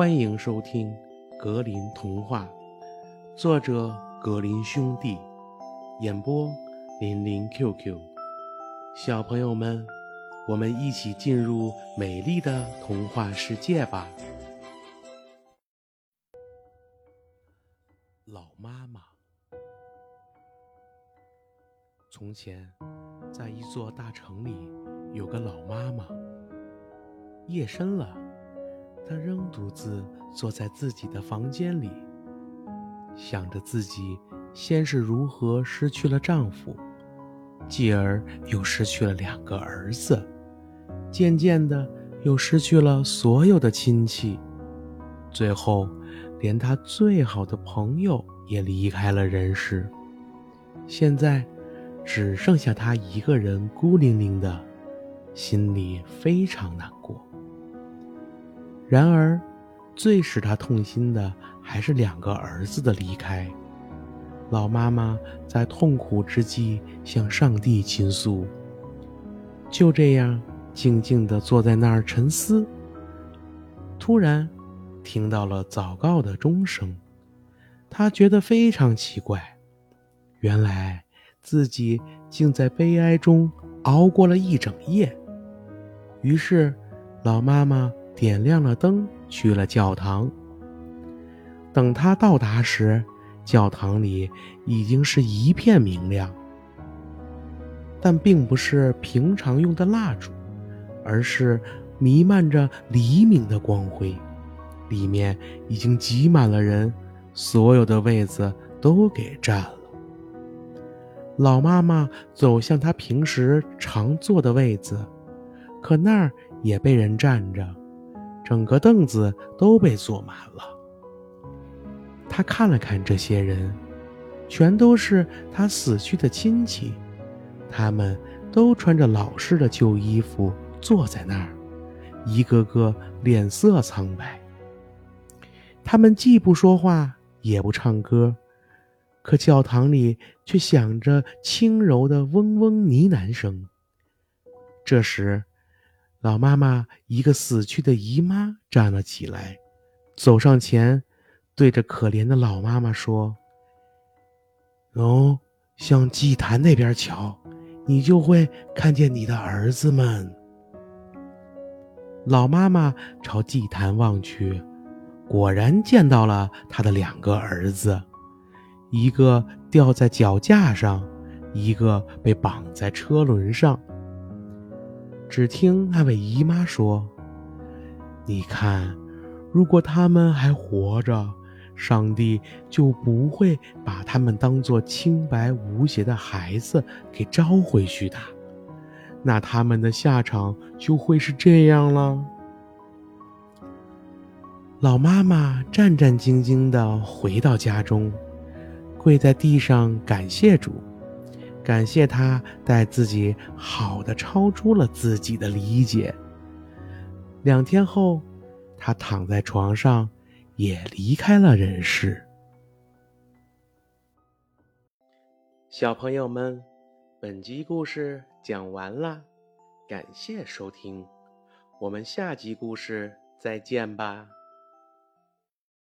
欢迎收听《格林童话》，作者格林兄弟，演播林林 QQ。小朋友们，我们一起进入美丽的童话世界吧！老妈妈，从前，在一座大城里，有个老妈妈。夜深了。她仍独自坐在自己的房间里，想着自己先是如何失去了丈夫，继而又失去了两个儿子，渐渐的又失去了所有的亲戚，最后连她最好的朋友也离开了人世。现在只剩下她一个人孤零零的，心里非常难过。然而，最使他痛心的还是两个儿子的离开。老妈妈在痛苦之际向上帝倾诉，就这样静静地坐在那儿沉思。突然，听到了早告的钟声，他觉得非常奇怪，原来自己竟在悲哀中熬过了一整夜。于是，老妈妈。点亮了灯，去了教堂。等他到达时，教堂里已经是一片明亮，但并不是平常用的蜡烛，而是弥漫着黎明的光辉。里面已经挤满了人，所有的位子都给占了。老妈妈走向她平时常坐的位子，可那儿也被人占着。整个凳子都被坐满了。他看了看这些人，全都是他死去的亲戚，他们都穿着老式的旧衣服坐在那儿，一个个脸色苍白。他们既不说话，也不唱歌，可教堂里却响着轻柔的嗡嗡呢喃声。这时。老妈妈一个死去的姨妈站了起来，走上前，对着可怜的老妈妈说：“哦，向祭坛那边瞧，你就会看见你的儿子们。”老妈妈朝祭坛望去，果然见到了她的两个儿子，一个吊在脚架上，一个被绑在车轮上。只听那位姨妈说：“你看，如果他们还活着，上帝就不会把他们当做清白无邪的孩子给招回去的，那他们的下场就会是这样了。”老妈妈战战兢兢地回到家中，跪在地上感谢主。感谢他待自己好的超出了自己的理解。两天后，他躺在床上，也离开了人世。小朋友们，本集故事讲完了，感谢收听，我们下集故事再见吧。